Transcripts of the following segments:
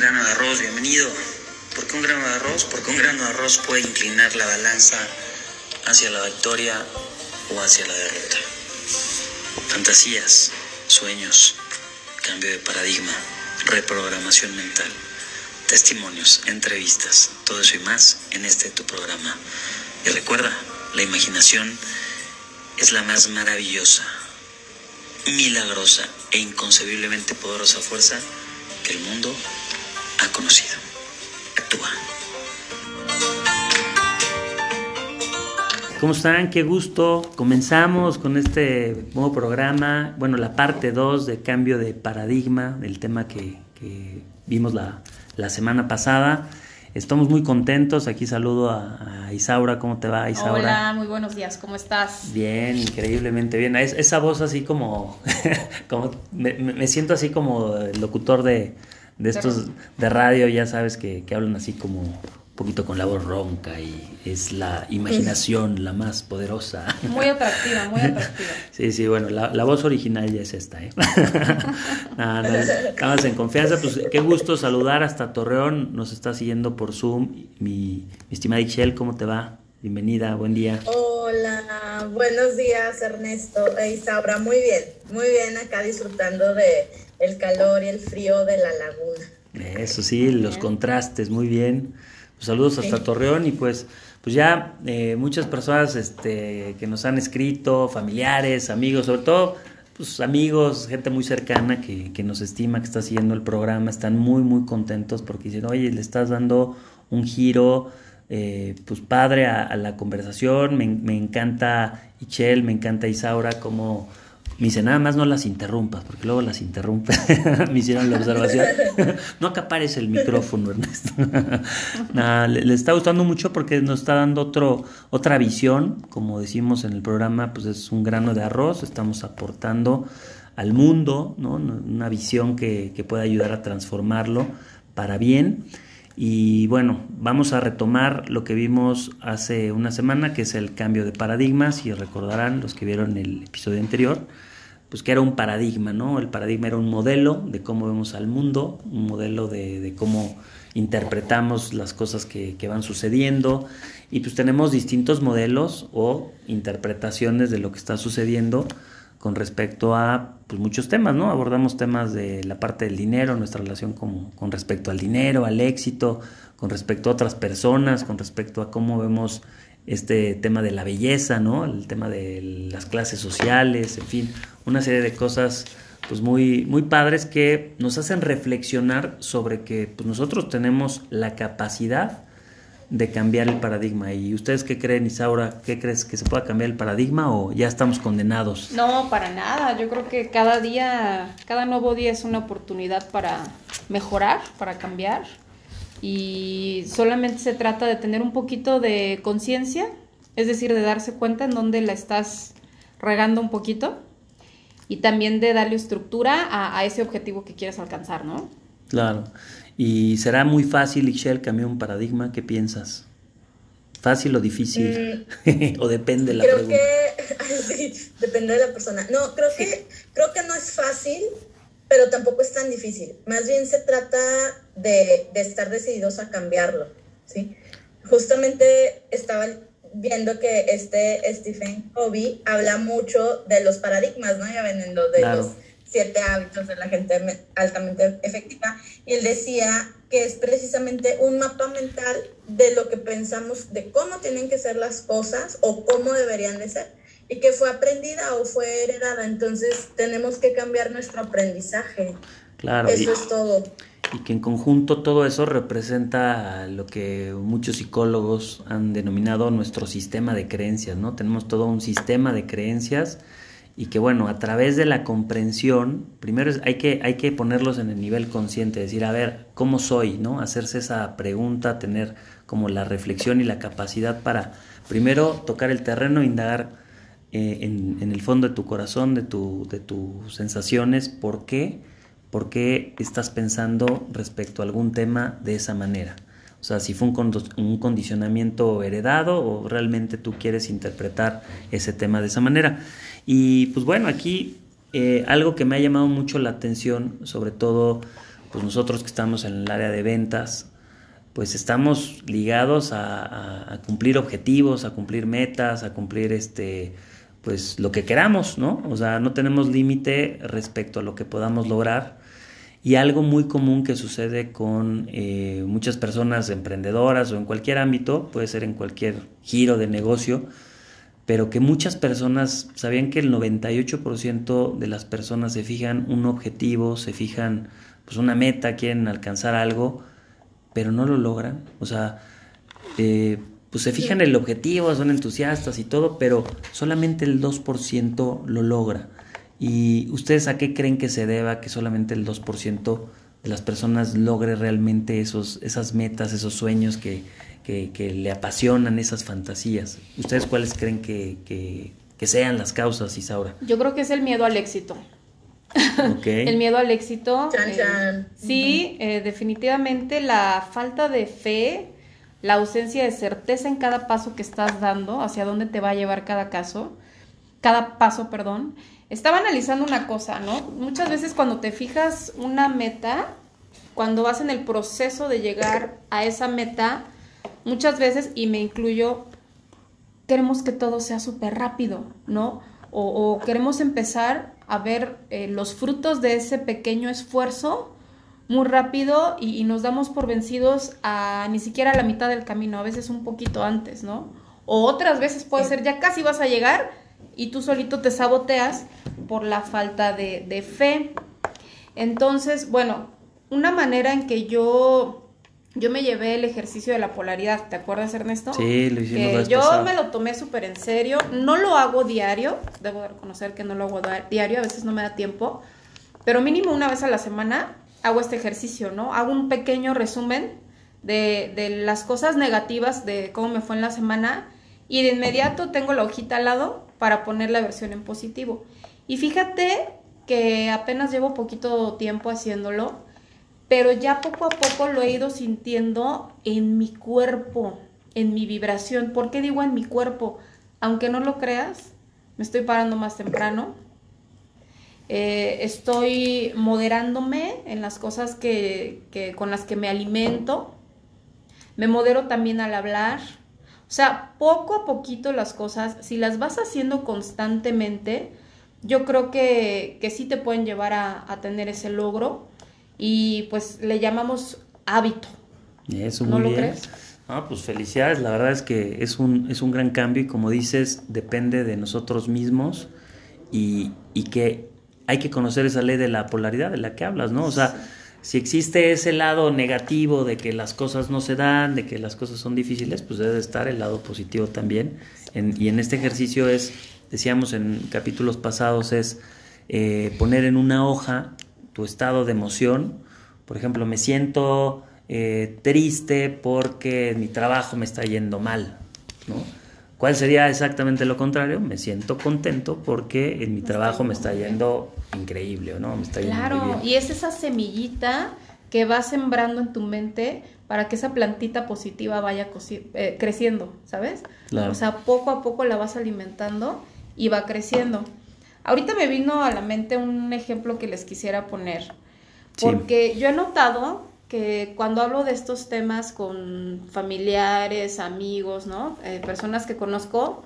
grano de arroz, bienvenido. ¿Por qué un grano de arroz? Porque un grano de arroz puede inclinar la balanza hacia la victoria o hacia la derrota. Fantasías, sueños, cambio de paradigma, reprogramación mental, testimonios, entrevistas, todo eso y más en este tu programa. Y recuerda, la imaginación es la más maravillosa, milagrosa e inconcebiblemente poderosa fuerza que el mundo ha conocido. Actúa. ¿Cómo están? Qué gusto. Comenzamos con este nuevo programa, bueno, la parte 2 de cambio de paradigma, del tema que, que vimos la, la, semana pasada. Estamos muy contentos. Aquí saludo a, a, Isaura. ¿Cómo te va, Isaura? Hola, muy buenos días. ¿Cómo estás? Bien, increíblemente bien. Es, esa voz así como, como me, me, siento así como locutor de, de estos de radio, ya sabes, que, que hablan así como poquito con la voz ronca y es la imaginación la más poderosa. Muy atractiva, muy atractiva. Sí, sí, bueno, la, la voz original ya es esta, ¿eh? nada, nada, estamos en confianza, pues qué gusto saludar hasta Torreón, nos está siguiendo por Zoom, mi, mi estimada Ixchel, ¿cómo te va? Bienvenida, buen día. Hola, buenos días Ernesto e Isaura, muy bien, muy bien acá disfrutando de el calor y el frío de la laguna. Eso sí, los contrastes, muy bien. Pues saludos hasta sí. Torreón y pues, pues ya eh, muchas personas este, que nos han escrito, familiares, amigos, sobre todo pues, amigos, gente muy cercana que, que, nos estima, que está siguiendo el programa, están muy, muy contentos porque dicen, oye, le estás dando un giro eh, pues padre a, la conversación, me, me, encanta Ichel, me encanta Isaura, como me dice, nada más no las interrumpas, porque luego las interrumpe. me hicieron la observación. no acapares el micrófono, Ernesto. Nada, le, le, está gustando mucho porque nos está dando otro, otra visión. Como decimos en el programa, pues es un grano de arroz. Estamos aportando al mundo, ¿no? Una visión que, que pueda ayudar a transformarlo para bien. Y bueno, vamos a retomar lo que vimos hace una semana, que es el cambio de paradigmas. Y recordarán los que vieron el episodio anterior, pues que era un paradigma, ¿no? El paradigma era un modelo de cómo vemos al mundo, un modelo de, cómo interpretamos las cosas que, que, van sucediendo. Y pues tenemos distintos modelos o interpretaciones de lo que está sucediendo con respecto a pues, muchos temas, ¿no? Abordamos temas de la parte del dinero, nuestra relación con, con, respecto al dinero, al éxito, con respecto a otras personas, con respecto a cómo vemos este tema de la belleza, ¿no? El tema de las clases sociales, en fin, una serie de cosas pues muy, muy padres que nos hacen reflexionar sobre que pues, nosotros tenemos la capacidad de cambiar el paradigma. ¿Y ustedes qué creen, Isaura? ¿Qué crees que se pueda cambiar el paradigma o ya estamos condenados? No, para nada. Yo creo que cada día, cada nuevo día es una oportunidad para mejorar, para cambiar. Y solamente se trata de tener un poquito de conciencia, es decir, de darse cuenta en dónde la estás regando un poquito y también de darle estructura a, a ese objetivo que quieres alcanzar, ¿no? Claro. ¿Y será muy fácil, Ixchel, cambiar un paradigma? ¿Qué piensas? ¿Fácil o difícil? Mm, ¿O depende de la creo pregunta? Que, sí, depende de la persona. No, creo que, creo que no es fácil, pero tampoco es tan difícil. Más bien se trata de, de estar decididos a cambiarlo, ¿sí? Justamente estaba viendo que este Stephen Covey habla mucho de los paradigmas, ¿no? Ya ven en lo de claro. los siete hábitos de la gente altamente efectiva, y él decía que es precisamente un mapa mental de lo que pensamos, de cómo tienen que ser las cosas o cómo deberían de ser, y que fue aprendida o fue heredada, entonces tenemos que cambiar nuestro aprendizaje. Claro. Eso y, es todo. Y que en conjunto todo eso representa lo que muchos psicólogos han denominado nuestro sistema de creencias, ¿no? Tenemos todo un sistema de creencias y que bueno, a través de la comprensión, primero hay que, hay que ponerlos en el nivel consciente, decir, a ver, ¿cómo soy? ¿no? Hacerse esa pregunta, tener como la reflexión y la capacidad para primero tocar el terreno, indagar eh, en, el fondo de tu corazón, de, tu, de tus sensaciones, ¿por qué? ¿Por qué estás pensando respecto a algún tema de esa manera? O sea, si fue un, un condicionamiento heredado o realmente tú quieres interpretar ese tema de esa manera. Y pues bueno, aquí eh, algo que me ha llamado mucho la atención, sobre todo pues nosotros que estamos en el área de ventas, pues estamos ligados a, cumplir objetivos, a cumplir metas, a cumplir este pues lo que queramos, ¿no? O sea, no tenemos límite respecto a lo que podamos lograr. Y algo muy común que sucede con eh, muchas personas emprendedoras o en cualquier ámbito, puede ser en cualquier giro de negocio, pero que muchas personas sabían que el 98% de las personas se fijan un objetivo, se fijan pues una meta, quieren alcanzar algo, pero no lo logran. O sea, eh, pues se fijan el objetivo, son entusiastas y todo, pero solamente el 2% lo logra. ¿Y ustedes a qué creen que se deba que solamente el 2% de las personas logre realmente esos, esas metas, esos sueños que, que, le apasionan, esas fantasías? ¿Ustedes cuáles creen que, que, sean las causas, Isaura? Yo creo que es el miedo al éxito. el miedo al éxito. Eh, sí, eh, definitivamente la falta de fe, la ausencia de certeza en cada paso que estás dando, hacia dónde te va a llevar cada caso, cada paso, perdón. Estaba analizando una cosa, ¿no? Muchas veces cuando te fijas una meta, cuando vas en el proceso de llegar a esa meta, muchas veces, y me incluyo, queremos que todo sea súper rápido, ¿no? o, queremos empezar a ver eh, los frutos de ese pequeño esfuerzo muy rápido y, nos damos por vencidos a ni siquiera a la mitad del camino, a veces un poquito antes, ¿no? O otras veces puede ser ya casi vas a llegar y tú solito te saboteas por la falta de, de fe. Entonces, bueno, una manera en que yo yo me llevé el ejercicio de la polaridad, ¿te acuerdas Ernesto? Sí, lo hicimos. Que yo me lo tomé súper en serio, no lo hago diario, debo reconocer que no lo hago diario, a veces no me da tiempo, pero mínimo una vez a la semana hago este ejercicio, ¿no? Hago un pequeño resumen de, de las cosas negativas de cómo me fue en la semana y de inmediato tengo la hojita al lado para poner la versión en positivo. Y fíjate que apenas llevo poquito tiempo haciéndolo pero ya poco a poco lo he ido sintiendo en mi cuerpo, en mi vibración. ¿Por qué digo en mi cuerpo? Aunque no lo creas, me estoy parando más temprano. Eh, estoy moderándome en las cosas que, que, con las que me alimento. Me modero también al hablar. O sea, poco a poquito las cosas, si las vas haciendo constantemente, yo creo que, que sí te pueden llevar a, a tener ese logro y pues le llamamos hábito. Eso, ¿No lo crees? Ah, pues felicidades, la verdad es que es un, es un gran cambio y como dices, depende de nosotros mismos y, y que hay que conocer esa ley de la polaridad de la que hablas, ¿no? O sea, si existe ese lado negativo de que las cosas no se dan, de que las cosas son difíciles, pues debe estar el lado positivo también. y en este ejercicio es, decíamos en capítulos pasados, es eh, poner en una hoja tu estado de emoción. Por ejemplo, me siento eh, triste porque mi trabajo me está yendo mal. ¿no? ¿Cuál sería exactamente lo contrario? Me siento contento porque en mi trabajo me está yendo increíble, ¿no? Me está claro, y es esa semillita que va sembrando en tu mente para que esa plantita positiva vaya eh, creciendo, ¿sabes? O sea, poco a poco la vas alimentando y va creciendo. Ahorita me vino a la mente un ejemplo que les quisiera poner, porque yo he notado que cuando hablo de estos temas con familiares, amigos, ¿no? Eh, personas que conozco,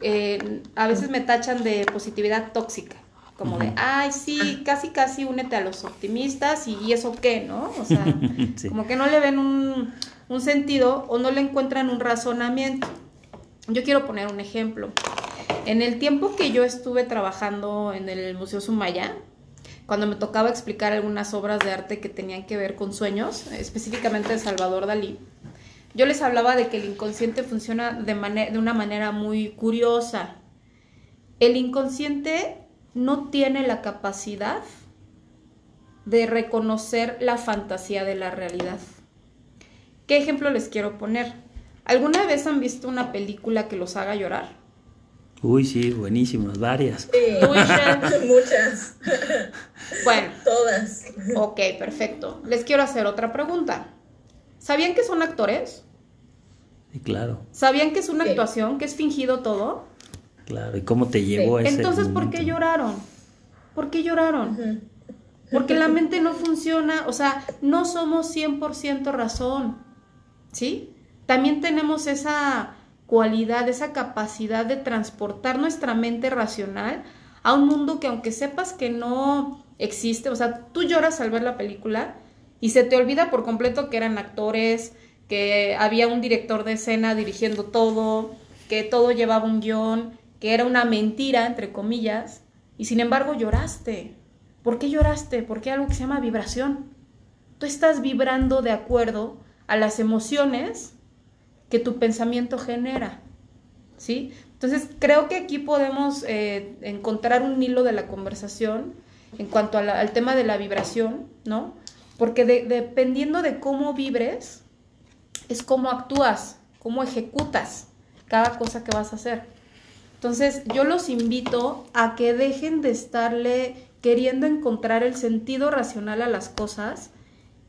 eh, a veces me tachan de positividad tóxica, como de, ay, sí, casi, casi únete a los optimistas y, eso qué, ¿no? O sea, como que no le ven un, un sentido o no le encuentran un razonamiento. Yo quiero poner un ejemplo. En el tiempo que yo estuve trabajando en el Museo Sumaya, cuando me tocaba explicar algunas obras de arte que tenían que ver con sueños, específicamente de Salvador Dalí, yo les hablaba de que el inconsciente funciona de, de una manera muy curiosa. El inconsciente no tiene la capacidad de reconocer la fantasía de la realidad. ¿Qué ejemplo les quiero poner? ¿Alguna vez han visto una película que los haga llorar? Uy, sí, buenísimas, varias. Sí, muchas. Bueno. Todas. Ok, perfecto. Les quiero hacer otra pregunta. ¿Sabían que son actores? Sí, claro. ¿Sabían que es una actuación, que es fingido todo? Claro, ¿y cómo te llevó a ese Entonces, ¿por qué lloraron? ¿Por qué lloraron? Porque la mente no funciona, o sea, no somos 100% razón, ¿sí? También tenemos esa cualidad, esa capacidad de transportar nuestra mente racional a un mundo que aunque sepas que no existe, o sea, tú lloras al ver la película y se te olvida por completo que eran actores, que había un director de escena dirigiendo todo, que todo llevaba un guion, que era una mentira, entre comillas, y sin embargo lloraste. ¿Por qué lloraste? Porque hay algo que se llama vibración. Tú estás vibrando de acuerdo a las emociones que tu pensamiento genera. ¿Sí? Entonces, creo que aquí podemos eh, encontrar un hilo de la conversación en cuanto al tema de la vibración, ¿no? Porque dependiendo de cómo vibres, es cómo actúas, cómo ejecutas cada cosa que vas a hacer. Entonces, yo los invito a que dejen de estarle queriendo encontrar el sentido racional a las cosas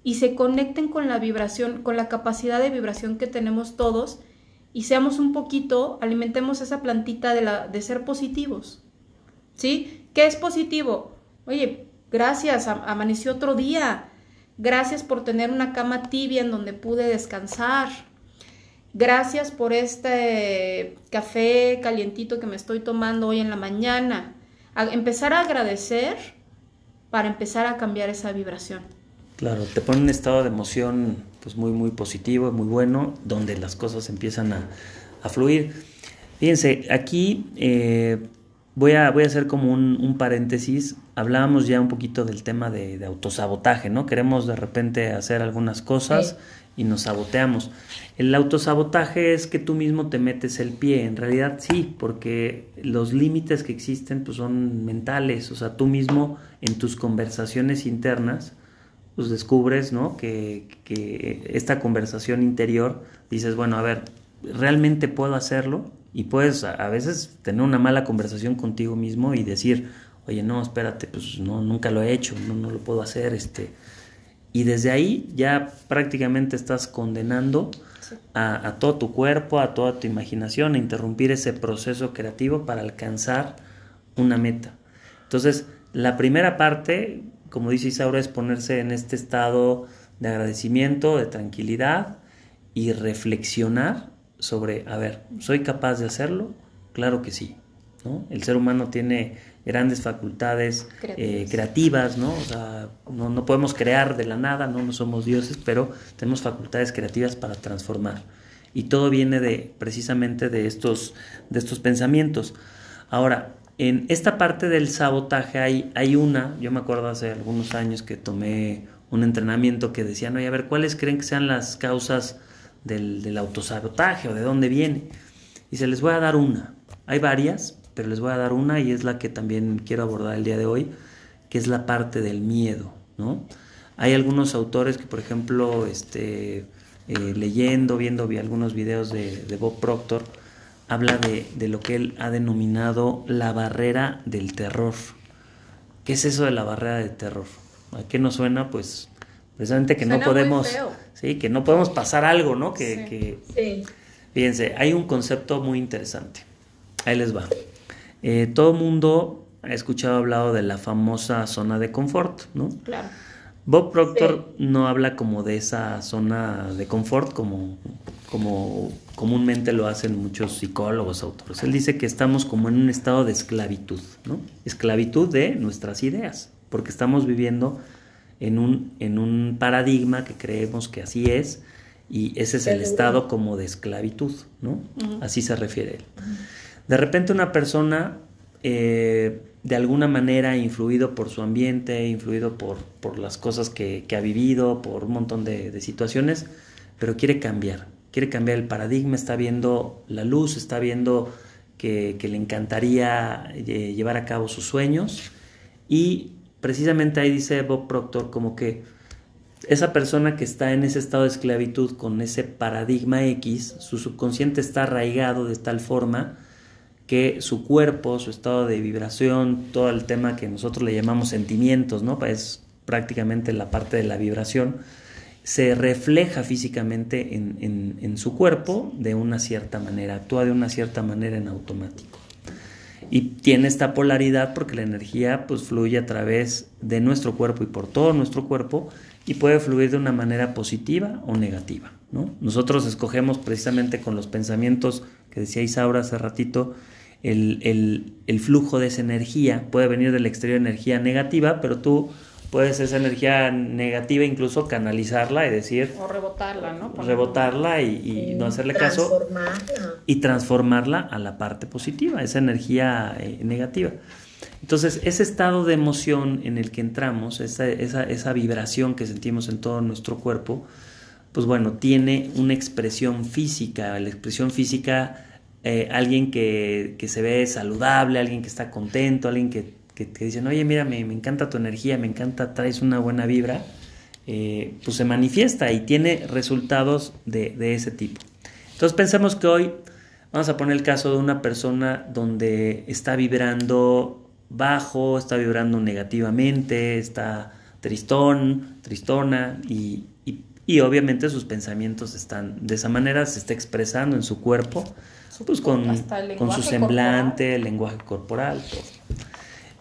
y se conecten con la vibración, con la capacidad de vibración que tenemos todos y seamos un poquito, alimentemos esa plantita de, la, de ser positivos. ¿Sí? ¿Qué es positivo? Oye, gracias, amaneció otro día. Gracias por tener una cama tibia en donde pude descansar. Gracias por este café calientito que me estoy tomando hoy en la mañana. empezar a agradecer para empezar a cambiar esa vibración. Claro, te pone un estado de emoción pues muy muy positivo, muy bueno, donde las cosas empiezan a, fluir. Fíjense, aquí eh, voy, a, voy a hacer como un, paréntesis. Hablábamos ya un poquito del tema de, autosabotaje, ¿no? Queremos de repente hacer algunas cosas y nos saboteamos. El autosabotaje es que tú mismo te metes el pie, en realidad sí, porque los límites que existen pues son mentales, o sea, tú mismo en tus conversaciones internas pues descubres, ¿no? Que, que esta conversación interior dices, bueno, a ver, ¿realmente puedo hacerlo? Y puedes a veces tener una mala conversación contigo mismo y decir, oye, no, espérate, pues no, nunca lo he hecho, no, no lo puedo hacer, este y desde ahí ya prácticamente estás condenando a, todo tu cuerpo, a toda tu imaginación, a interrumpir ese proceso creativo para alcanzar una meta. Entonces, la primera parte, como dice Isaura, es ponerse en este estado de agradecimiento, de tranquilidad y reflexionar sobre, a ver, ¿soy capaz de hacerlo? Claro que sí. ¿no? El ser humano tiene grandes facultades eh, creativas, ¿no? O sea, no, podemos crear de la nada, ¿no? no somos dioses, pero tenemos facultades creativas para transformar. Y todo viene de precisamente de estos, de estos pensamientos. Ahora, en esta parte del sabotaje hay, hay una, yo me acuerdo hace algunos años que tomé un entrenamiento que decía, no, a ver, ¿cuáles creen que sean las causas del, del autosabotaje o de dónde viene? Y se les voy a dar una. Hay varias, pero les voy a dar una y es la que también quiero abordar el día de hoy, que es la parte del miedo, ¿no? Hay algunos autores que, por ejemplo, este, eh, leyendo, viendo vi algunos videos de, Bob Proctor, habla de, de, lo que él ha denominado la barrera del terror. ¿Qué es eso de la barrera del terror? ¿A qué nos suena? Pues precisamente que no podemos, sí, que no podemos pasar algo, ¿no? Que, que, fíjense, hay un concepto muy interesante. Ahí les va. Eh, todo el mundo ha escuchado hablado de la famosa zona de confort, ¿no? Claro. Bob Proctor no habla como de esa zona de confort como, como comúnmente lo hacen muchos psicólogos, autores. Él dice que estamos como en un estado de esclavitud, ¿no? Esclavitud de nuestras ideas, porque estamos viviendo en un, en un paradigma que creemos que así es, y ese es el estado como de esclavitud, ¿no? Así se refiere él. De repente una persona, eh, de alguna manera, influido por su ambiente, influido por, por las cosas que, ha vivido, por un montón de, situaciones, pero quiere cambiar, quiere cambiar el paradigma, está viendo la luz, está viendo que, le encantaría eh, llevar a cabo sus sueños y precisamente ahí dice Bob Proctor como que esa persona que está en ese estado de esclavitud con ese paradigma X, su subconsciente está arraigado de tal forma que su cuerpo, su estado de vibración, todo el tema que nosotros le llamamos sentimientos, ¿no? Es prácticamente la parte de la vibración, se refleja físicamente en, su cuerpo de una cierta manera, actúa de una cierta manera en automático. Y tiene esta polaridad porque la energía pues fluye a través de nuestro cuerpo y por todo nuestro cuerpo y puede fluir de una manera positiva o negativa. ¿no? Nosotros escogemos precisamente con los pensamientos que decía Isaura hace ratito, el, el, flujo de esa energía puede venir del exterior energía negativa, pero tú puedes esa energía negativa incluso canalizarla y decir... O rebotarla, ¿no? rebotarla y, no hacerle caso. Y transformarla a la parte positiva, esa energía eh, negativa. Entonces, ese estado de emoción en el que entramos, esa, esa, esa vibración que sentimos en todo nuestro cuerpo, pues bueno, tiene una expresión física. La expresión física, eh, alguien que, que, se ve saludable, alguien que está contento, alguien que, que, que dicen, oye, mira, me, me, encanta tu energía, me encanta, traes una buena vibra, eh, pues se manifiesta y tiene resultados de, de ese tipo. Entonces pensemos que hoy vamos a poner el caso de una persona donde está vibrando bajo, está vibrando negativamente, está tristón, tristona y, y, obviamente sus pensamientos están de esa manera, se está expresando en su cuerpo, pues con, con su semblante, el lenguaje corporal.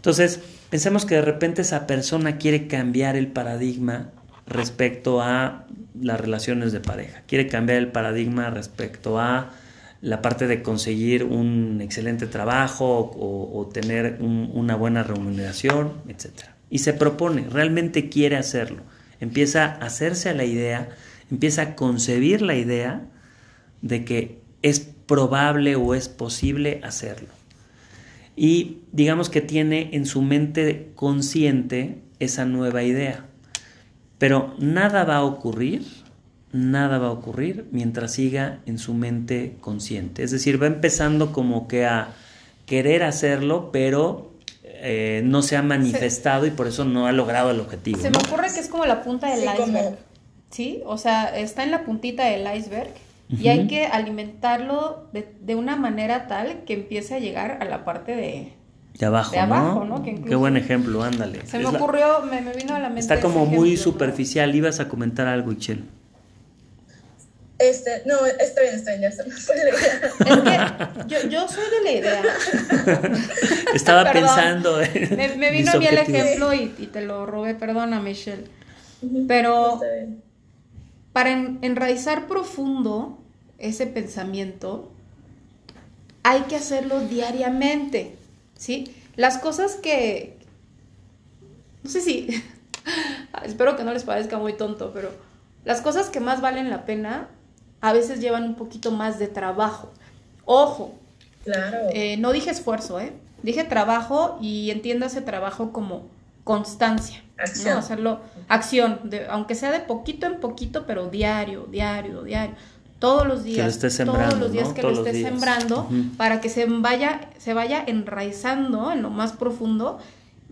Entonces, pensemos que de repente esa persona quiere cambiar el paradigma respecto a las relaciones de pareja, quiere cambiar el paradigma respecto a la parte de conseguir un excelente trabajo o, tener una buena remuneración, etc. Y se propone, realmente quiere hacerlo. Empieza a hacerse a la idea, empieza a concebir la idea de que es probable o es posible hacerlo. Y digamos que tiene en su mente consciente esa nueva idea. Pero nada va a ocurrir nada va a ocurrir mientras siga en su mente consciente. Es decir, va empezando como que a querer hacerlo, pero eh, no se ha manifestado y por eso no ha logrado el objetivo. Se me ocurre que es como la punta del iceberg. ¿Sí? O sea, está en la puntita del iceberg y hay que alimentarlo de, una manera tal que empiece a llegar a la parte de, de abajo, ¿no? Qué buen ejemplo, ándale. Se me ocurrió, me, vino a la mente. Está como muy superficial. Ibas a comentar algo, Ichel. Este, no, está bien, está bien, ya está. Fue la idea. Es que yo, yo soy de la idea. Estaba pensando. me, me, vino bien el ejemplo y, y, te lo robé, perdona, Michelle. Pero para enraizar profundo ese pensamiento, hay que hacerlo diariamente, ¿sí? Las cosas que, no sé si, espero que no les parezca muy tonto, pero las cosas que más valen la pena a veces llevan un poquito más de trabajo. Ojo, claro. Eh, no dije esfuerzo, ¿eh? Dije trabajo y ese trabajo como constancia. Acción. Hacerlo, acción, de, aunque sea de poquito en poquito, pero diario, diario, diario. Todos los días, todos los días que lo estés sembrando, para que se vaya, se vaya enraizando en lo más profundo,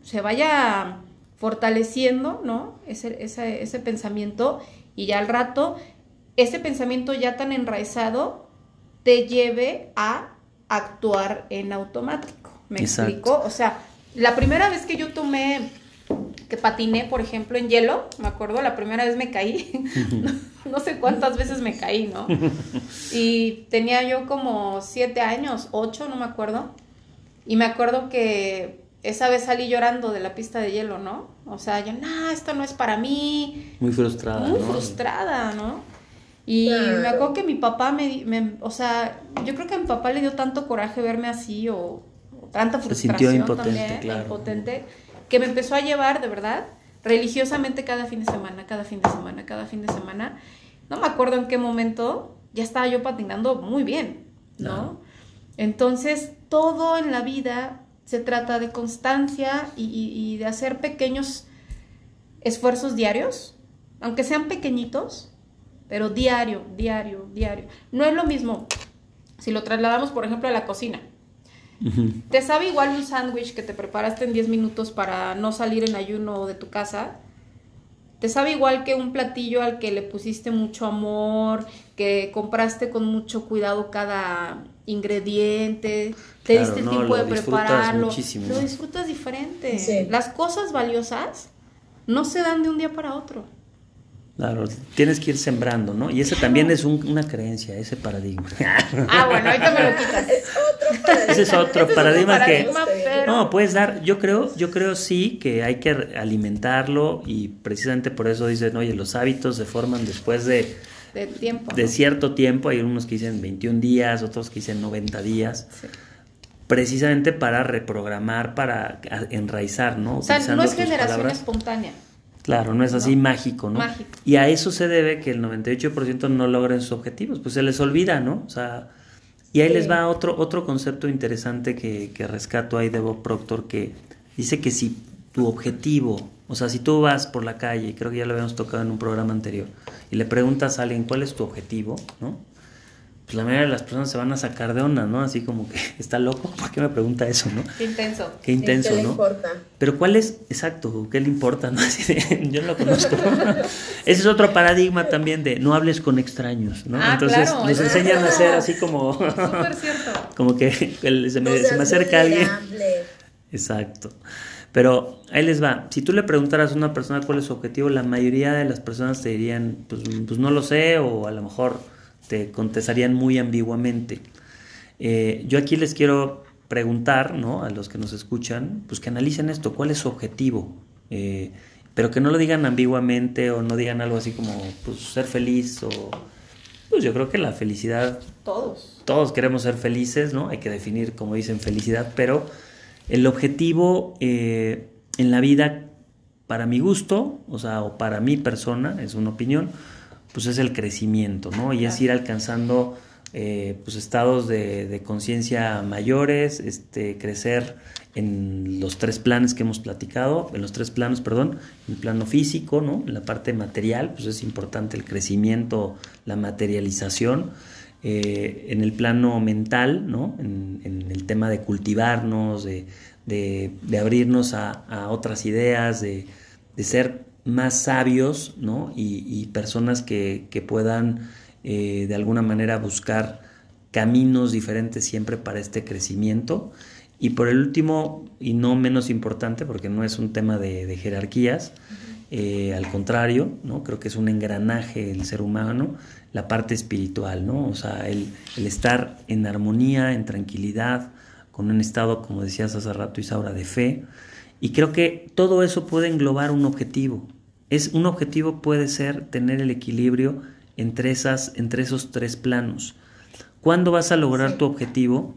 se vaya fortaleciendo, ¿no? Ese, ese, ese pensamiento y ya al rato ese pensamiento ya tan enraizado te lleve a actuar en automático. ¿Me explico? O sea, la primera vez que yo tomé, que patiné, por ejemplo, en hielo, me acuerdo, la primera vez me caí, no, sé cuántas veces me caí, ¿no? Y tenía yo como siete años, ocho, no me acuerdo. Y me acuerdo que esa vez salí llorando de la pista de hielo, ¿no? O sea, yo, no, esto no es para mí. Muy frustrada. Muy frustrada, ¿no? Y me acuerdo que mi papá me, o sea, yo creo que a mi papá le dio tanto coraje verme así o, tanta frustración Se sintió impotente, también, impotente, que me empezó a llevar, de verdad, religiosamente cada fin de semana, cada fin de semana, cada fin de semana. No me acuerdo en qué momento ya estaba yo patinando muy bien, ¿no? Entonces, todo en la vida se trata de constancia y, y de hacer pequeños esfuerzos diarios, aunque sean pequeñitos, pero diario, diario, diario. No es lo mismo si lo trasladamos, por ejemplo, a la cocina. ¿Te sabe igual un sándwich que te preparaste en 10 minutos para no salir en ayuno de tu casa? ¿Te sabe igual que un platillo al que le pusiste mucho amor, que compraste con mucho cuidado cada ingrediente, te diste el tiempo de prepararlo? Lo disfrutas diferente. Las cosas valiosas no se dan de un día para otro. Claro, tienes que ir sembrando, ¿no? Y ese también es un- una creencia, ese paradigma. Ah, bueno, ahorita me lo quitas. Es otro paradigma. Ese es otro es paradigma que... pero- No, puedes dar, yo creo, yo creo sí que hay que alimentarlo y precisamente por eso dicen, oye, los hábitos se forman después de, De tiempo. de ¿no? cierto tiempo, hay unos que dicen 21 días, otros que dicen 90 días, Sí. precisamente para reprogramar, para enraizar, ¿no? O sea, Utilizando no es generación palabras. espontánea. Claro, no es así ¿no? mágico, ¿no? Mágico. Y a eso se debe que el 98% no logren sus objetivos, pues se les olvida, ¿no? O sea, y ahí Sí. les va otro, otro concepto interesante que, que rescato ahí de Bob Proctor, que dice que si tu objetivo, o sea, si tú vas por la calle, y creo que ya lo habíamos tocado en un programa anterior, y le preguntas a alguien cuál es tu objetivo, ¿no? Pues la mayoría de las personas se van a sacar de onda, ¿no? Así como que está loco, ¿por qué me pregunta eso, no? Qué intenso. Qué intenso, ¿Qué le ¿no? importa? Pero ¿cuál es, exacto, qué le importa? ¿no? Así de, yo no lo conozco. Ese es otro paradigma también de no hables con extraños, ¿no? Ah, Entonces claro, nos enseñan a hacer así como, Súper cierto. como que se me, No se me acerca alguien. Exacto. Pero ahí les va. Si tú le preguntaras a una persona cuál es su objetivo, la mayoría de las personas te dirían, pues, pues no lo sé, o a lo mejor te contestarían muy ambiguamente. Eh, yo aquí les quiero preguntar, ¿no? A los que nos escuchan, pues que analicen esto, ¿cuál es su objetivo? Eh, pero que no lo digan ambiguamente o no digan algo así como, pues, ser feliz o... Pues yo creo que la felicidad Todos. todos queremos ser felices, ¿no? Hay que definir, como dicen, felicidad, pero el objetivo eh, en la vida, para mi gusto, o sea, o para mi persona, es una opinión, pues es el crecimiento, ¿no? Y es ir alcanzando eh, pues estados de, de conciencia mayores, este, crecer en los tres planes que hemos platicado, en los tres planos, perdón, en el plano físico, ¿no? En la parte material, pues es importante el crecimiento, la materialización, eh, en el plano mental, ¿no? En, en el tema de cultivarnos, de, de- de abrirnos a, a otras ideas, de, de ser más sabios, ¿no? Y, y personas que, que puedan eh, de alguna manera buscar caminos diferentes siempre para este crecimiento. Y por el último, y no menos importante, porque no es un tema de, de jerarquías, eh, al contrario, ¿no? creo que es un engranaje el ser humano, la parte espiritual, ¿no? o sea, el, el estar en armonía, en tranquilidad, con un estado, como decías hace rato, Isaura, de fe. Y creo que todo eso puede englobar un objetivo. Es, un objetivo puede ser tener el equilibrio entre, esas, entre esos tres planos. ¿Cuándo vas a lograr tu objetivo?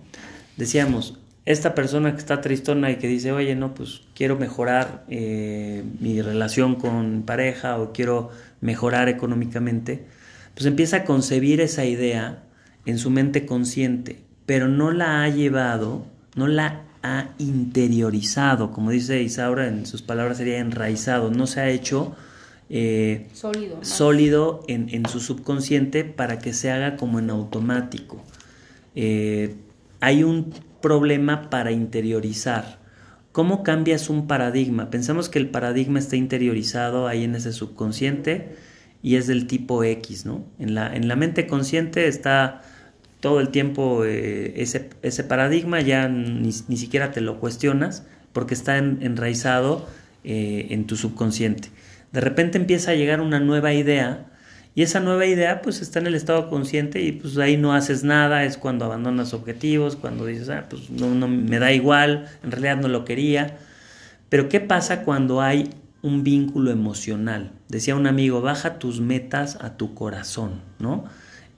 Decíamos, esta persona que está tristona y que dice, oye, no, pues quiero mejorar eh, mi relación con pareja o quiero mejorar económicamente, pues empieza a concebir esa idea en su mente consciente, pero no la ha llevado, no la ha interiorizado, como dice Isaura en sus palabras sería enraizado, no se ha hecho eh, Sólido. sólido en, en su subconsciente para que se haga como en automático. Eh, hay un problema para interiorizar. ¿Cómo cambias un paradigma? Pensamos que el paradigma está interiorizado ahí en ese subconsciente y es del tipo X, ¿no? En la, en la mente consciente está todo el tiempo eh, ese, ese paradigma, ya ni, ni siquiera te lo cuestionas porque está en- enraizado en tu subconsciente. De repente empieza a llegar una nueva idea y esa nueva idea pues está en el estado consciente y pues ahí no haces nada, es cuando abandonas objetivos, cuando dices, ah, pues no, no me da igual, en realidad no lo quería. Pero ¿qué pasa cuando hay un vínculo emocional? Decía un amigo, baja tus metas a tu corazón, ¿no?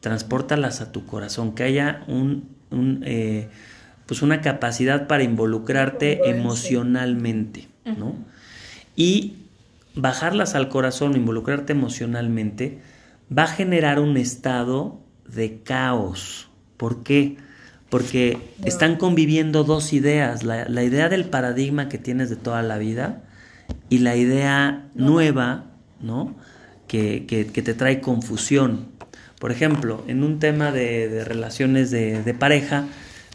Transpórtalas a tu corazón, que haya un, un, eh, pues una capacidad para involucrarte emocionalmente, ¿no? Y bajarlas al corazón, involucrarte emocionalmente, va a generar un estado de caos. ¿Por qué? Porque están conviviendo dos ideas, la, la idea del paradigma que tienes de toda la vida y la idea nueva, ¿no? Que, que- que te trae confusión. Por ejemplo, en un tema de, de relaciones de, de pareja,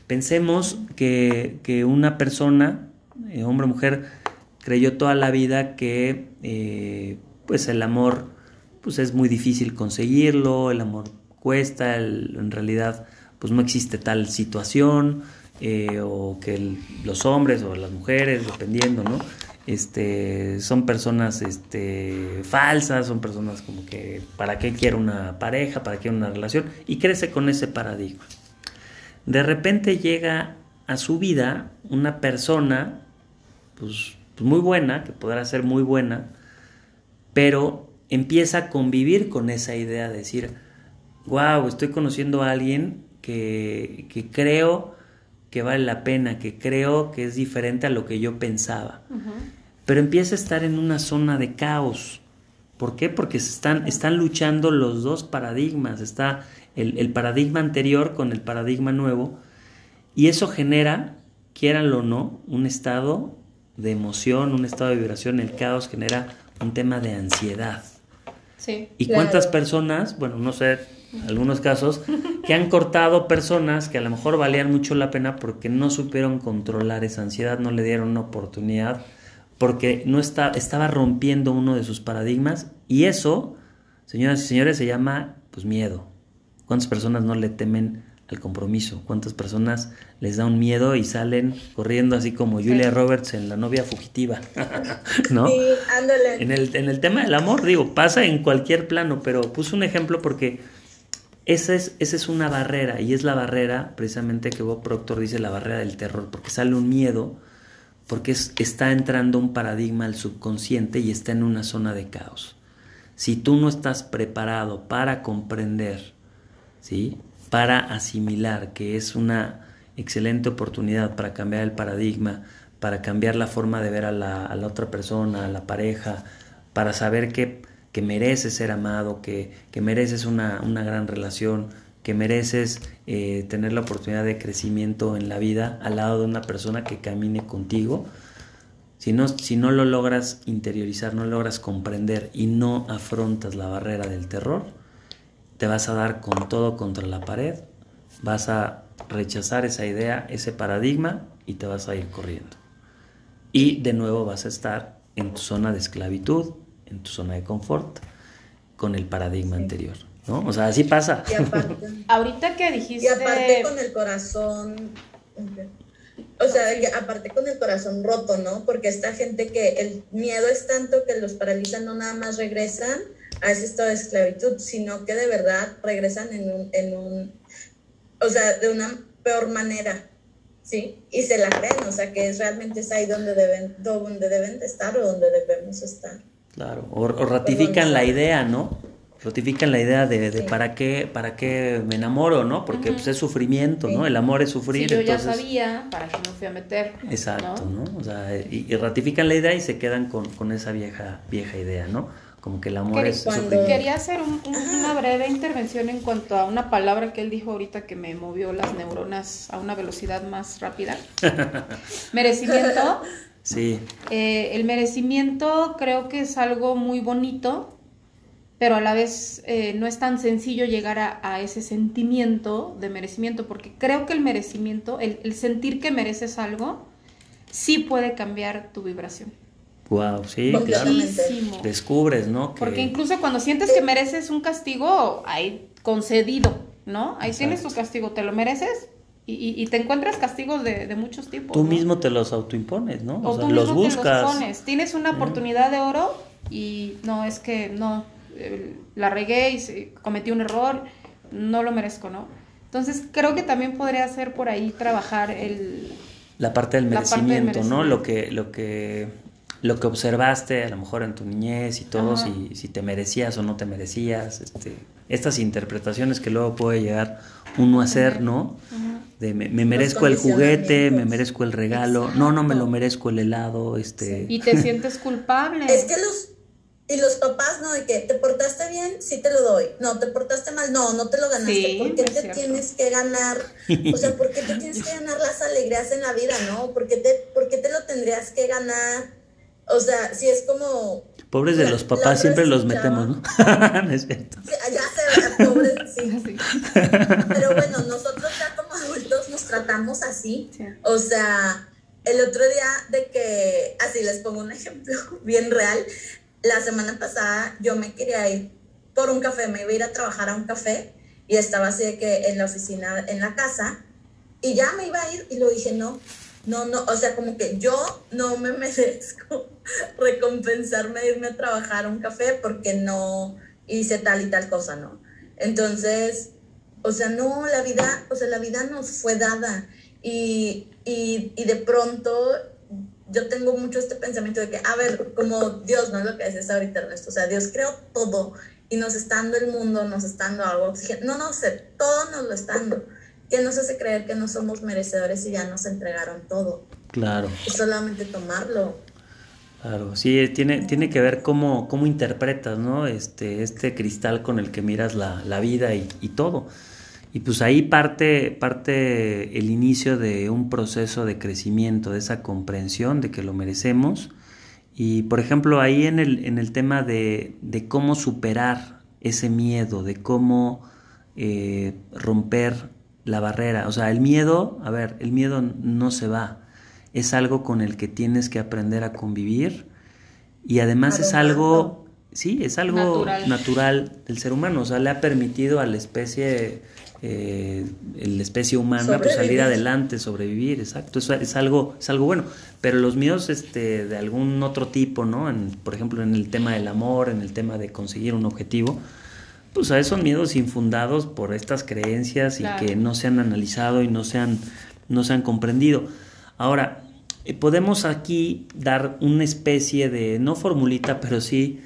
pensemos que, que una persona, eh, hombre o mujer, creyó toda la vida que eh, pues el amor pues es muy difícil conseguirlo, el amor cuesta, en realidad pues no existe tal situación, eh, o que los hombres o las mujeres, dependiendo, ¿no? este, son personas este, falsas, son personas como que para qué quiere una pareja, para qué una relación, y crece con ese paradigma. De repente llega a su vida una persona, pues, pues muy buena, que podrá ser muy buena, pero empieza a convivir con esa idea de decir, wow, estoy conociendo a alguien que, que creo que vale la pena, que creo que es diferente a lo que yo pensaba. Pero empieza a estar en una zona de caos. ¿Por qué? Porque están, están luchando los dos paradigmas. Está el, el, paradigma anterior con el paradigma nuevo. Y eso genera, quieranlo o no, un estado de emoción, un estado de vibración. El caos genera un tema de ansiedad. Sí, ¿Y cuántas personas, bueno, no sé, algunos casos, que han cortado personas que a lo mejor valían mucho la pena porque no supieron controlar esa ansiedad, no le dieron una oportunidad, porque no está, estaba rompiendo uno de sus paradigmas y eso, señoras y señores, se llama pues miedo. ¿Cuántas personas no le temen al compromiso? ¿Cuántas personas les da un miedo y salen corriendo así como Julia Roberts en La novia fugitiva? ¿No? Sí, ándale. En el, en el tema del amor, digo, pasa en cualquier plano, pero puse un ejemplo porque esa es, esa es una barrera y es la barrera precisamente que Bob Proctor dice la barrera del terror, porque sale un miedo, porque está entrando un paradigma al subconsciente y está en una zona de caos. Si tú no estás preparado para comprender, ¿sí? Para asimilar que es una excelente oportunidad para cambiar el paradigma, para cambiar la forma de ver a la, otra persona, a la pareja, para saber que que mereces ser amado, que, que mereces una, una, gran relación, que mereces eh, tener la oportunidad de crecimiento en la vida al lado de una persona que camine contigo. Si no, si no lo logras interiorizar, no logras comprender y no afrontas la barrera del terror, te vas a dar con todo contra la pared, vas a rechazar esa idea, ese paradigma y te vas a ir corriendo. Y de nuevo vas a estar en tu zona de esclavitud, en tu zona de confort con el paradigma sí. anterior, ¿no? O sea, así pasa. Y aparte, Ahorita que dijiste... y aparte con el corazón, o sea, que aparte con el corazón roto, ¿no? Porque esta gente que el miedo es tanto que los paraliza, no nada más regresan a ese estado de esclavitud, sino que de verdad regresan en un, en un o sea, de una peor manera, ¿sí? Y se la creen, o sea, que es realmente es ahí donde deben, donde deben de estar o donde debemos estar. Claro, o, o ratifican la idea, ¿no? Ratifican la idea de, de Sí. para qué para qué me enamoro, ¿no? Porque pues, es sufrimiento, ¿no? Sí. El amor es sufrir, Si yo ya entonces... sabía, ¿para qué me fui a meter? Exacto, ¿no? ¿no? O sea, y, y ratifican la idea y se quedan con, con esa vieja vieja idea, ¿no? Como que el amor Quería- es cuando-. Quería hacer un- un- una breve intervención en cuanto a una palabra que él dijo ahorita que me movió las neuronas a una velocidad más rápida. Merecimiento. Sí, Eh, el merecimiento creo que es algo muy bonito, pero a la vez eh, no es tan sencillo llegar a, a ese sentimiento de merecimiento, porque creo que el merecimiento, el, el sentir que mereces algo, sí puede cambiar tu vibración. Wow, sí, claro. Muchísimo. Descubres, ¿no? Que- Porque incluso cuando sientes que mereces un castigo, hay concedido, ¿no? Ahí tienes tu castigo, te lo mereces y, y- y te encuentras castigos de, de muchos tipos. tú ¿no? mismo te los autoimpones, ¿no? O, O, sea, tú los mismo te buscas. los pones. Tienes una oportunidad de oro y no, es que no, eh, la regué y cometí un error, no lo merezco, ¿no? Entonces creo que también podría ser por ahí trabajar el... La parte del La parte del merecimiento, ¿no? merecimiento. Lo que, lo que, lo que observaste a lo mejor en tu niñez y todo, Ajá. si, si te merecías o no te merecías, este, estas interpretaciones que luego puede llegar uno a hacer, ¿no? De me, me merezco el juguete, me merezco el regalo, no, no me lo merezco el helado, este, Y te sientes culpable. Es que los, y los papás, ¿no? De que te portaste bien, sí te lo doy. No, te portaste mal, no, no te lo ganaste. Sí, ¿Por qué te cierto. tienes que ganar? O sea, ¿por qué te tienes que ganar las alegrías en la vida, no? ¿Por qué te, por qué te lo tendrías que ganar? O sea, si es como... pobres de La- los papás siempre los metemos, ¿no? No es cierto. Sí, Ya se ve, pobre, sí. Sí. Pero bueno, nosotros ya como adultos nos tratamos así. Sí. O sea, el otro día de que, así les pongo un ejemplo bien real, la semana pasada yo me quería ir por un café, me iba a ir a trabajar a un café y estaba así de que en la oficina, en la casa, y ya me iba a ir y lo dije, no, no, no, o sea, como que yo no me merezco recompensarme irme a trabajar a un café porque no hice tal y tal cosa, ¿no? Entonces, o sea, no, la vida, o sea, la vida nos fue dada y, y, y de pronto yo tengo mucho este pensamiento de que, a ver, como Dios, no lo que decías ahorita, Ernesto, o sea, Dios creó todo y nos está dando el mundo, nos está dando algo, no, no sé, todo nos lo está dando que nos hace creer que no somos merecedores y ya nos entregaron todo. Claro. Y solamente tomarlo. Claro, sí, tiene, tiene que ver cómo, cómo interpretas, ¿no? Este, este cristal con el que miras la, la vida y, y, todo. Y pues ahí parte, parte el inicio de un proceso de crecimiento, de esa comprensión de que lo merecemos. Y por ejemplo, ahí en el, en el tema de, de cómo superar ese miedo, de cómo eh, romper la barrera. O sea, el miedo, a ver, el miedo no se va. Es algo con el que tienes que aprender a convivir y además es algo, sí, es algo natural. del ser humano. O sea, le ha permitido a la especie, eh, la especie humana pues, salir adelante, sobrevivir, exacto. Eso es algo, es algo bueno. Pero los miedos este, de algún otro tipo, ¿no? En, por ejemplo, en el tema del amor, en el tema de conseguir un objetivo, pues a esos miedos infundados por estas creencias y que no se han analizado y no se han, no se han comprendido. Ahora, eh, podemos aquí dar una especie de, no formulita, pero sí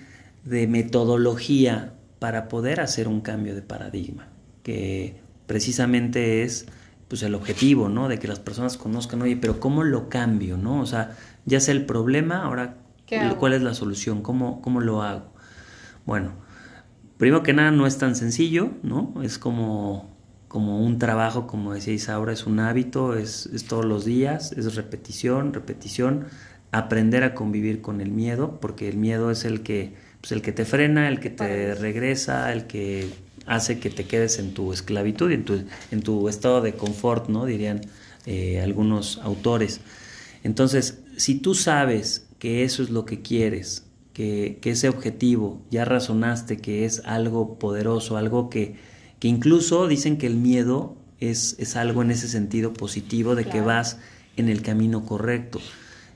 de metodología para poder hacer un cambio de paradigma, que precisamente es pues el objetivo, ¿no? De que las personas conozcan, oye, pero ¿cómo lo cambio, no? O sea, ya sé el problema, ahora ¿cuál es la solución? ¿Cómo, cómo lo hago? Bueno, primero que nada no es tan sencillo, ¿no? Es como, como un trabajo, como decía Isaura, es un hábito, es, es todos los días, es repetición, repetición, aprender a convivir con el miedo, porque el miedo es el que, pues el que te frena, el que te regresa, el que hace que te quedes en tu esclavitud, en tu, en tu estado de confort, ¿no? Dirían eh, algunos autores. Entonces, si tú sabes que eso es lo que quieres, que, ese objetivo ya razonaste que es algo poderoso, algo que, que incluso dicen que el miedo es, es algo en ese sentido positivo de que vas en el camino correcto.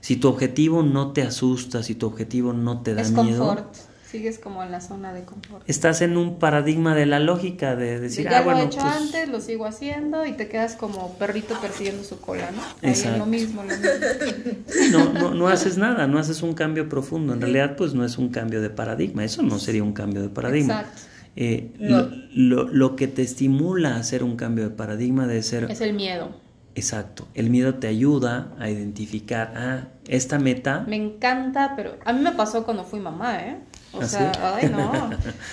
Si tu objetivo no te asusta, si tu objetivo no te da miedo, Sigues como en la zona de confort. Estás en un paradigma de la lógica, de decir, ya ah, bueno, lo he hecho pues antes, lo sigo haciendo y te quedas como perrito persiguiendo su cola, ¿no? Es lo mismo, lo mismo. No, no, no haces nada, no haces un cambio profundo. En realidad, pues no es un cambio de paradigma. Eso no sería un cambio de paradigma. Exacto. Eh, lo, lo, lo que te estimula a hacer un cambio de paradigma debe ser... Es el miedo. Exacto. El miedo te ayuda a identificar, ah, esta meta... Me encanta, pero a mí me pasó cuando fui mamá, ¿eh? O ¿Ah, sea, sí? ay no.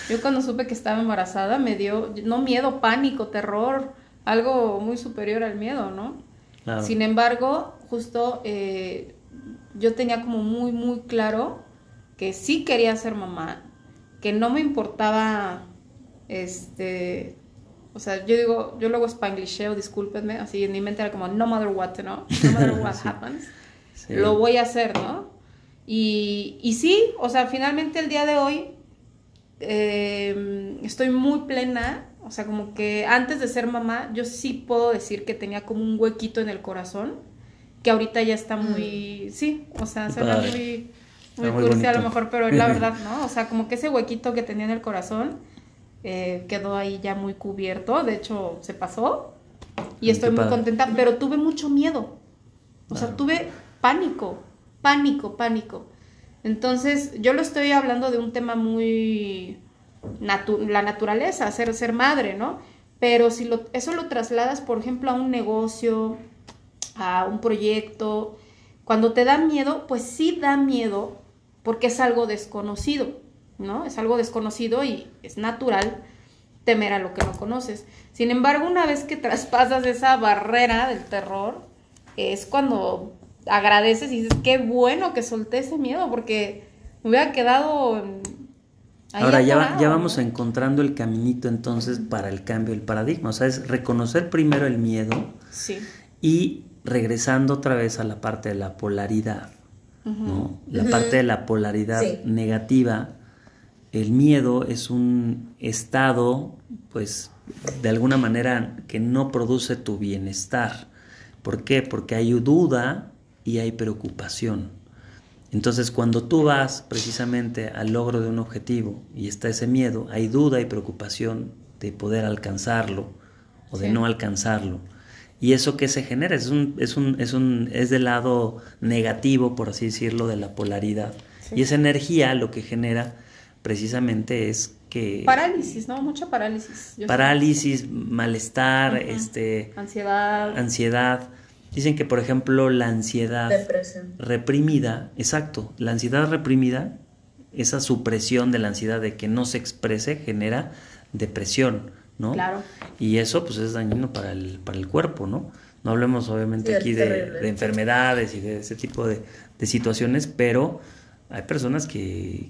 Yo cuando supe que estaba embarazada me dio, no miedo, pánico, terror, algo muy superior al miedo, ¿no? Claro. Sin embargo, justo eh, yo tenía como muy, muy claro que sí quería ser mamá, que no me importaba, este, o sea, yo digo, yo luego spanglisheo, discúlpenme, así en mi mente era como, no matter what, ¿no? No matter what happens, Sí. lo voy a hacer, ¿no? Y, y sí, o sea, finalmente el día de hoy eh, estoy muy plena, o sea, como que antes de ser mamá, yo sí puedo decir que tenía como un huequito en el corazón, que ahorita ya está muy, sí, o sea, suena padre. muy, muy, cursi a lo mejor, pero es la verdad, ¿no? O sea, como que ese huequito que tenía en el corazón eh, quedó ahí ya muy cubierto, de hecho se pasó y estoy muy padre. contenta, pero tuve mucho miedo, o sea, tuve pánico, pánico, pánico. Entonces, yo lo estoy hablando de un tema muy la naturaleza, ser, ser madre, ¿no? Pero si lo, eso lo trasladas, por ejemplo, a un negocio, a un proyecto, cuando te da miedo, pues sí da miedo porque es algo desconocido, ¿no? Es algo desconocido y es natural temer a lo que no conoces. Sin embargo, una vez que traspasas esa barrera del terror, es cuando agradeces y dices, qué bueno que solté ese miedo, porque me hubiera quedado en- ahí Ahora ya, atorado, ya vamos ¿no? encontrando el caminito entonces para el cambio del paradigma. O sea, es reconocer primero el miedo Sí. y regresando otra vez a la parte de la polaridad. ¿no? La parte de la polaridad Sí. negativa, el miedo es un estado, pues, de alguna manera que no produce tu bienestar. ¿Por qué? Porque hay duda y hay preocupación. Entonces, cuando tú vas precisamente al logro de un objetivo y está ese miedo, hay duda y preocupación de poder alcanzarlo o de no alcanzarlo. Y eso que se genera es un, es un, es un, es del lado negativo, por así decirlo, de la polaridad. Y esa energía lo que genera precisamente es que parálisis, ¿no? Mucha parálisis. parálisis, malestar, este ansiedad. Ansiedad. Dicen que, por ejemplo, la ansiedad reprimida, exacto, la ansiedad reprimida, esa supresión de la ansiedad de que no se exprese, genera depresión, ¿no? Claro. Y eso, pues, es dañino para el, para el cuerpo, ¿no? No hablemos, obviamente, aquí de, enfermedades y de ese tipo de, de situaciones, pero hay personas que,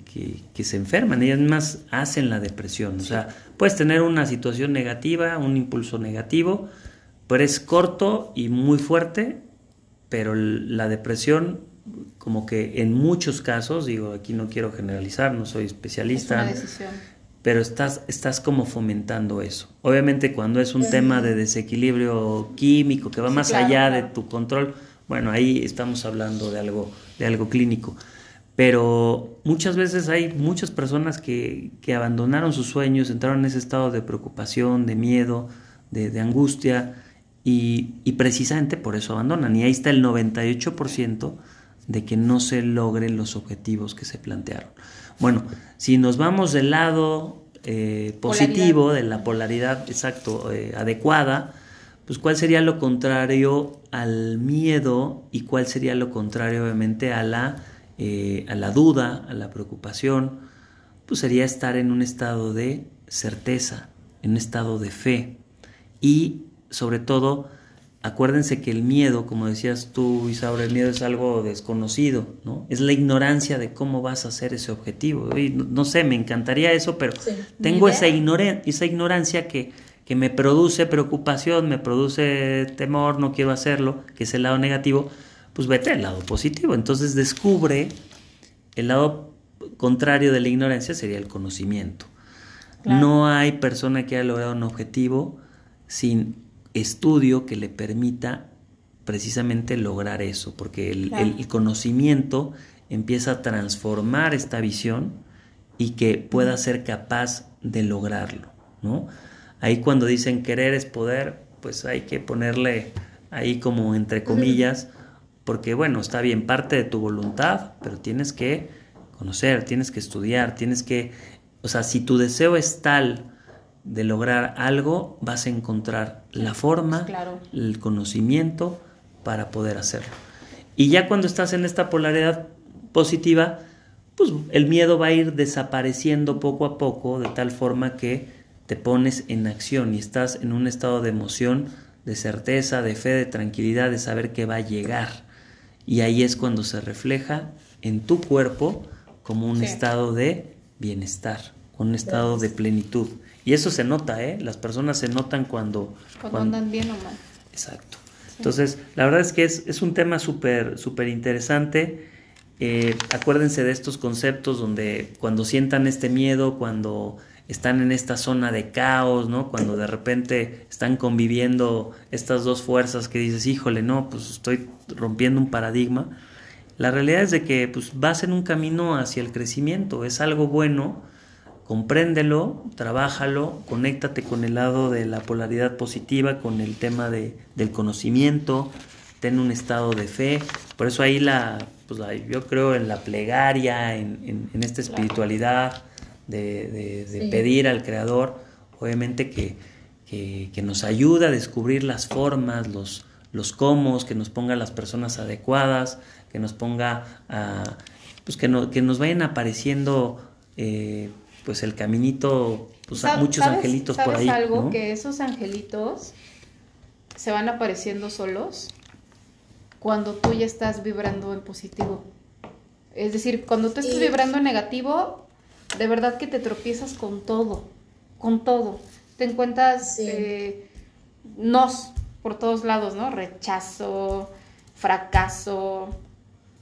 que, se enferman, ellas más hacen la depresión. O sea, puedes tener una situación negativa, un impulso negativo, pero es corto y muy fuerte, pero la depresión, como que en muchos casos, digo, aquí no quiero generalizar, no soy especialista, pero estás, estás como fomentando eso. Obviamente cuando es un tema de desequilibrio químico que va más allá de tu control, bueno, ahí estamos hablando de algo, de algo clínico. Pero muchas veces hay muchas personas que, que abandonaron sus sueños, entraron en ese estado de preocupación, de miedo, de, de angustia, y, precisamente por eso abandonan. Y ahí está el 98% de que no se logren los objetivos que se plantearon. Bueno, si nos vamos del lado eh, positivo, de la polaridad exacto, eh, adecuada, pues cuál sería lo contrario al miedo y cuál sería lo contrario obviamente a la, eh, a la duda, a la preocupación, pues sería estar en un estado de certeza, en un estado de fe y sobre todo, acuérdense que el miedo, como decías tú, Isaura, el miedo es algo desconocido, ¿no? Es la ignorancia de cómo vas a hacer ese objetivo. Y no, sé, me encantaría eso, pero tengo esa, esa ignorancia que, que me produce preocupación, me produce temor, no quiero hacerlo, que es el lado negativo, pues vete al lado positivo. Entonces descubre el lado contrario de la ignorancia sería el conocimiento. No hay persona que haya logrado un objetivo sin estudio que le permita precisamente lograr eso, porque el, conocimiento empieza a transformar esta visión y que pueda ser capaz de lograrlo, ¿no? Ahí cuando dicen querer es poder, pues hay que ponerle ahí como entre comillas, porque bueno, está bien parte de tu voluntad, pero tienes que conocer, tienes que estudiar, tienes que, o sea, si tu deseo es tal de lograr algo, vas a encontrar la forma, el conocimiento para poder hacerlo. Y ya cuando estás en esta polaridad positiva, pues el miedo va a ir desapareciendo poco a poco de tal forma que te pones en acción y estás en un estado de emoción, de certeza, de fe, de tranquilidad, de saber que va a llegar. Y ahí es cuando se refleja en tu cuerpo como un estado de bienestar, un estado de plenitud. Y eso se nota, ¿eh? Las personas se notan cuando... Cuando, andan bien o mal. Exacto. Entonces, la verdad es que es, es un tema súper, súper interesante. Eh, acuérdense de estos conceptos donde cuando sientan este miedo, cuando están en esta zona de caos, ¿no? Cuando de repente están conviviendo estas dos fuerzas que dices, híjole, no, pues estoy rompiendo un paradigma. La realidad es de que pues, vas en un camino hacia el crecimiento, es algo bueno compréndelo, trabájalo, conéctate con el lado de la polaridad positiva, con el tema de, del conocimiento, ten un estado de fe. Por eso ahí la, pues yo creo en la plegaria, en, esta espiritualidad de, pedir al Creador, obviamente que, que, nos ayuda a descubrir las formas, los, los cómo, que nos ponga las personas adecuadas, que nos ponga a, pues que, no, que nos vayan apareciendo eh, pues el caminito, pues muchos angelitos por ahí. algo? Que esos angelitos se van apareciendo solos cuando tú ya estás vibrando en positivo. Es decir, cuando tú estás vibrando en negativo, de verdad que te tropiezas con todo, con todo. Te encuentras eh, nos por todos lados, ¿no? Rechazo, fracaso,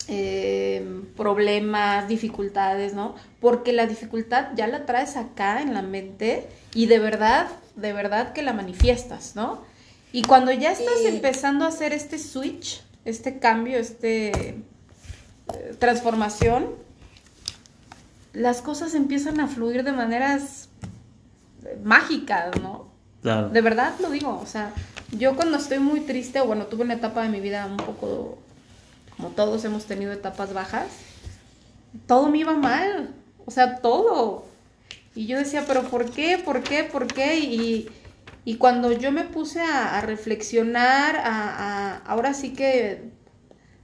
eh, problemas, dificultades, ¿no? Porque la dificultad ya la traes acá en la mente y de verdad, de verdad que la manifiestas, ¿no? Y cuando ya estás empezando a hacer este switch, este cambio, este eh, transformación, las cosas empiezan a fluir de maneras mágicas, ¿no? Claro. De verdad lo digo, o sea, yo cuando estoy muy triste, o bueno, tuve una etapa de mi vida un poco, como todos hemos tenido etapas bajas, todo me iba mal, o sea, todo. Y yo decía, pero ¿por qué? ¿Por qué? ¿Por qué? Y, cuando yo me puse a, a reflexionar, a, a, ahora sí que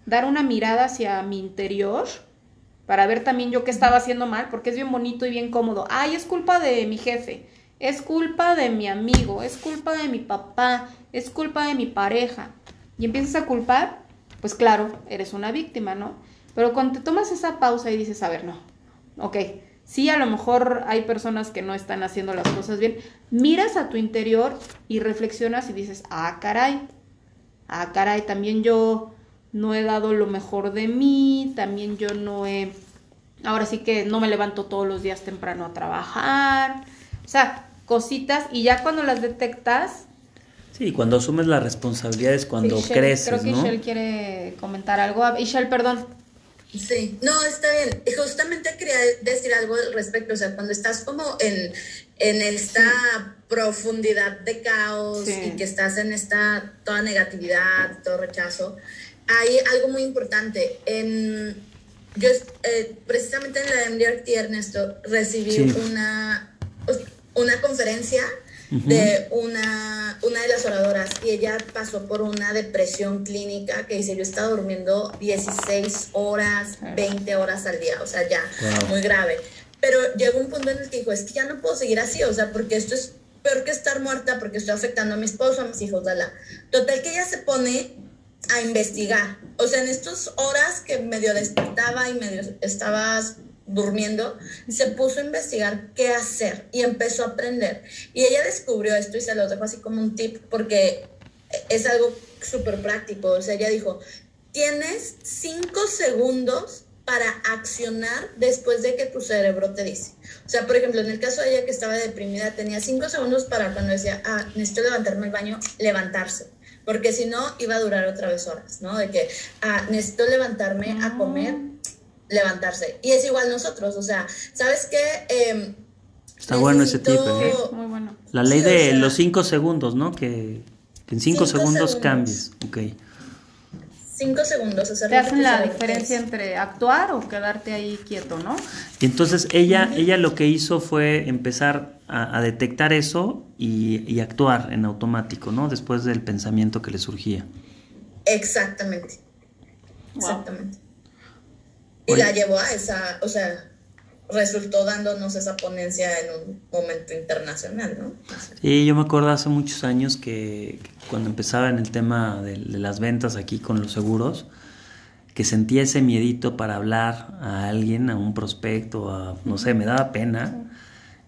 dar una mirada hacia mi interior, para ver también yo qué estaba haciendo mal, porque es bien bonito y bien cómodo. Ay, es culpa de mi jefe, es culpa de mi amigo, es culpa de mi papá, es culpa de mi pareja. Y empiezas a culpar, pues claro, eres una víctima, ¿no? Pero cuando te tomas esa pausa y dices, a ver, no, ok, sí, a lo mejor hay personas que no están haciendo las cosas bien, miras a tu interior y reflexionas y dices, ah, caray, ah, caray, también yo no he dado lo mejor de mí, también yo no he, ahora sí que no me levanto todos los días temprano a trabajar, o sea, cositas y ya cuando las detectas... Sí, cuando asumes las responsabilidades, cuando Ishel, creces, Creo que ¿no? Ishel quiere comentar algo. Ah, Ishel, perdón. Sí, no, está bien. Y justamente quería decir algo al respecto, o sea, cuando estás como en, en esta profundidad de caos Sí. y que estás en esta toda negatividad, todo rechazo, hay algo muy importante. En, yo eh, precisamente en la MDRT, Ernesto, recibí Sí. una, una conferencia de una, una de las oradoras y ella pasó por una depresión clínica que dice yo estaba durmiendo 16 horas, 20 horas al día, o sea, ya, Wow. muy grave. Pero llegó un punto en el que dijo, es que ya no puedo seguir así, o sea, porque esto es peor que estar muerta, porque estoy afectando a mi esposo, a mis hijos, la Total que ella se pone a investigar. O sea, en estas horas que medio despertaba y medio estabas durmiendo, se puso a investigar qué hacer y empezó a aprender. Y ella descubrió esto y se lo dejo así como un tip porque es algo súper práctico. O sea, ella dijo, tienes cinco segundos para accionar después de que tu cerebro te dice. O sea, por ejemplo, en el caso de ella que estaba deprimida, tenía cinco segundos para cuando decía, ah, necesito levantarme al baño, levantarse. Porque si no, iba a durar otra vez horas, ¿no? De que, ah, necesito levantarme a comer, levantarse. Y es igual nosotros, o sea, ¿sabes qué? Eh, Está bueno ese tip, necesito- ¿eh? Muy bueno. La ley Sí, o de sea- los cinco segundos, ¿no? Que, que en cinco, Cinco segundos, segundos. cambies. Ok. Cinco segundos. hacer Te lo que hacen la te diferencia entre actuar o quedarte ahí quieto, ¿no? Y entonces ella, ella lo que hizo fue empezar a, a detectar eso y, y actuar en automático, ¿no? Después del pensamiento que le surgía. Exactamente. Wow. Exactamente. Y Oye. la llevó a esa, o sea, resultó dándonos esa ponencia en un momento internacional, ¿no? Sí, yo me acuerdo hace muchos años que, que cuando empezaba en el tema de, de las ventas aquí con los seguros, que sentía ese miedito para hablar a alguien, a un prospecto, a, no sé, me daba pena.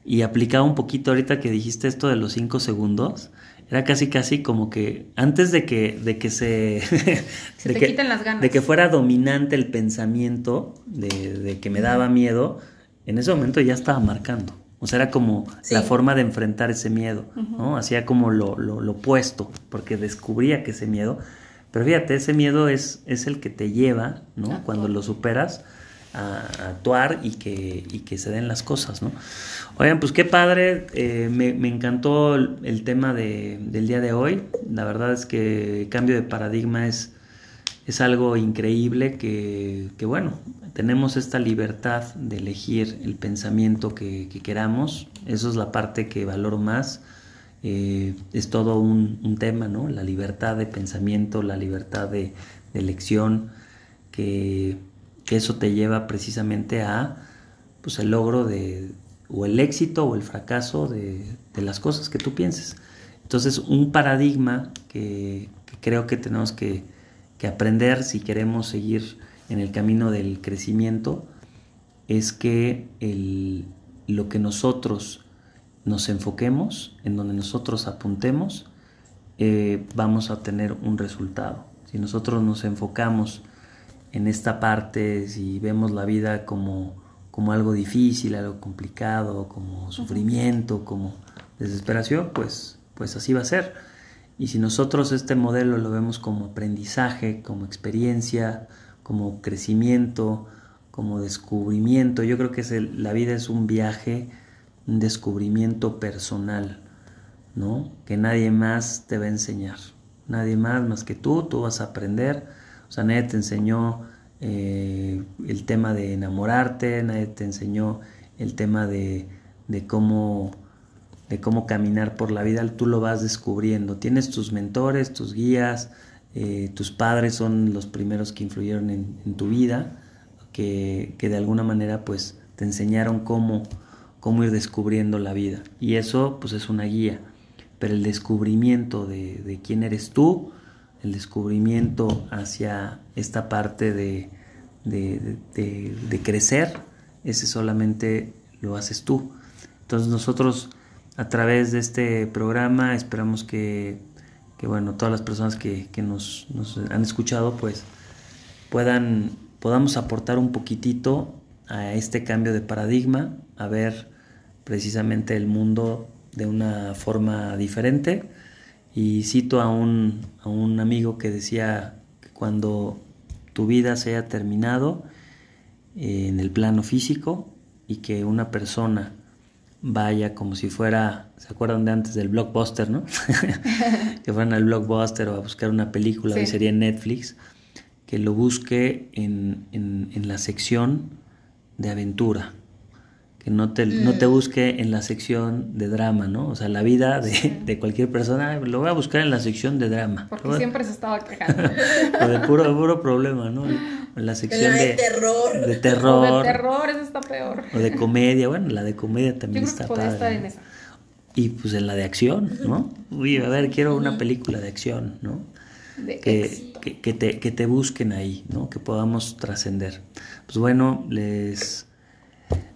Y aplicaba un poquito ahorita que dijiste esto de los cinco segundos. Era casi casi como que antes de que, de que se... Se de te que, quiten las ganas. De que fuera dominante el pensamiento de, de que me daba miedo, en ese momento ya estaba marcando. O sea, era como Sí. la forma de enfrentar ese miedo, ¿no? Hacía como lo, lo, lo opuesto, porque descubría que ese miedo... Pero fíjate, ese miedo es, es el que te lleva, ¿no? Cuando lo superas a, actuar y que, y que se den las cosas, ¿no? Oigan, pues qué padre, eh, me, me encantó el, el tema de, del día de hoy. La verdad es que el cambio de paradigma es, es algo increíble que, que, bueno, tenemos esta libertad de elegir el pensamiento que, que queramos. Eso es la parte que valoro más. Eh, es todo un, un, tema, ¿no? La libertad de pensamiento, la libertad de, de elección, que, que, eso te lleva precisamente a pues, el logro de, o el éxito o el fracaso de, las cosas que tú pienses. Entonces, un paradigma que, creo que tenemos que, que, aprender si queremos seguir en el camino del crecimiento es que el, lo que nosotros nos enfoquemos, en donde nosotros apuntemos, eh, vamos a tener un resultado. Si nosotros nos enfocamos en esta parte, si vemos la vida como, como algo difícil, algo complicado, como sufrimiento, como desesperación, pues, pues así va a ser. Y si nosotros este modelo lo vemos como aprendizaje, como experiencia, como crecimiento, como descubrimiento, yo creo que es la vida es un viaje, un descubrimiento personal, ¿no? Que nadie más te va a enseñar, nadie más más que tú, tú vas a aprender, sea, nadie te enseñó eh, el tema de enamorarte, nadie te enseñó el tema de, de cómo de cómo caminar por la vida, tú lo vas descubriendo. Tienes tus mentores, tus guías, eh, tus padres son los primeros que influyeron en, tu vida, que, de alguna manera pues te enseñaron cómo, cómo ir descubriendo la vida. Y eso pues es una guía. Pero el descubrimiento de, quién eres tú, el descubrimiento hacia esta parte de, de crecer, ese solamente lo haces tú. Entonces nosotros a través de este programa. Esperamos que, bueno, todas las personas que, nos, han escuchado, pues puedan, podamos aportar un poquitito a este cambio de paradigma, a ver precisamente el mundo de una forma diferente. Y cito a un, a un amigo que decía que cuando tu vida se haya terminado eh, en el plano físico y que una persona vaya como si fuera, ¿se acuerdan de antes del blockbuster, no? que fueran al blockbuster o a buscar una película que sería en Netflix, que lo busque en, en, la sección de aventura, que no te, no te mm. busque en la sección de drama, ¿no? O sea, la vida de, de, cualquier persona lo voy a buscar en la sección de drama. Porque siempre se estaba quejando. o de puro, puro problema, ¿no? En la sección de, terror. De terror. O de terror, eso está peor. O de comedia, bueno, la de comedia también está que estar en esa. Y pues en la de acción, ¿no? Uy, a ver, quiero una película de acción, ¿no? De que, que, que, te, que te busquen ahí, ¿no? Que podamos trascender. Pues bueno, les,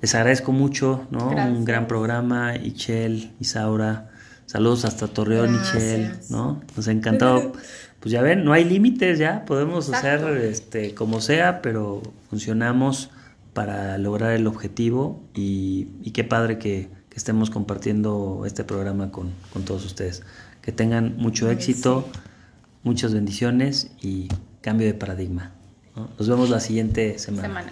les agradezco mucho, ¿no? Un gran programa, Ichel, Isaura. Saludos hasta Torreón, Ichel, ¿no? Nos ha encantado pues ya ven, no hay límites ya, podemos hacer este, como sea, pero funcionamos para lograr el objetivo y, qué padre que, estemos compartiendo este programa con, todos ustedes. Que tengan mucho éxito, muchas bendiciones y cambio de paradigma. Nos vemos la siguiente semana.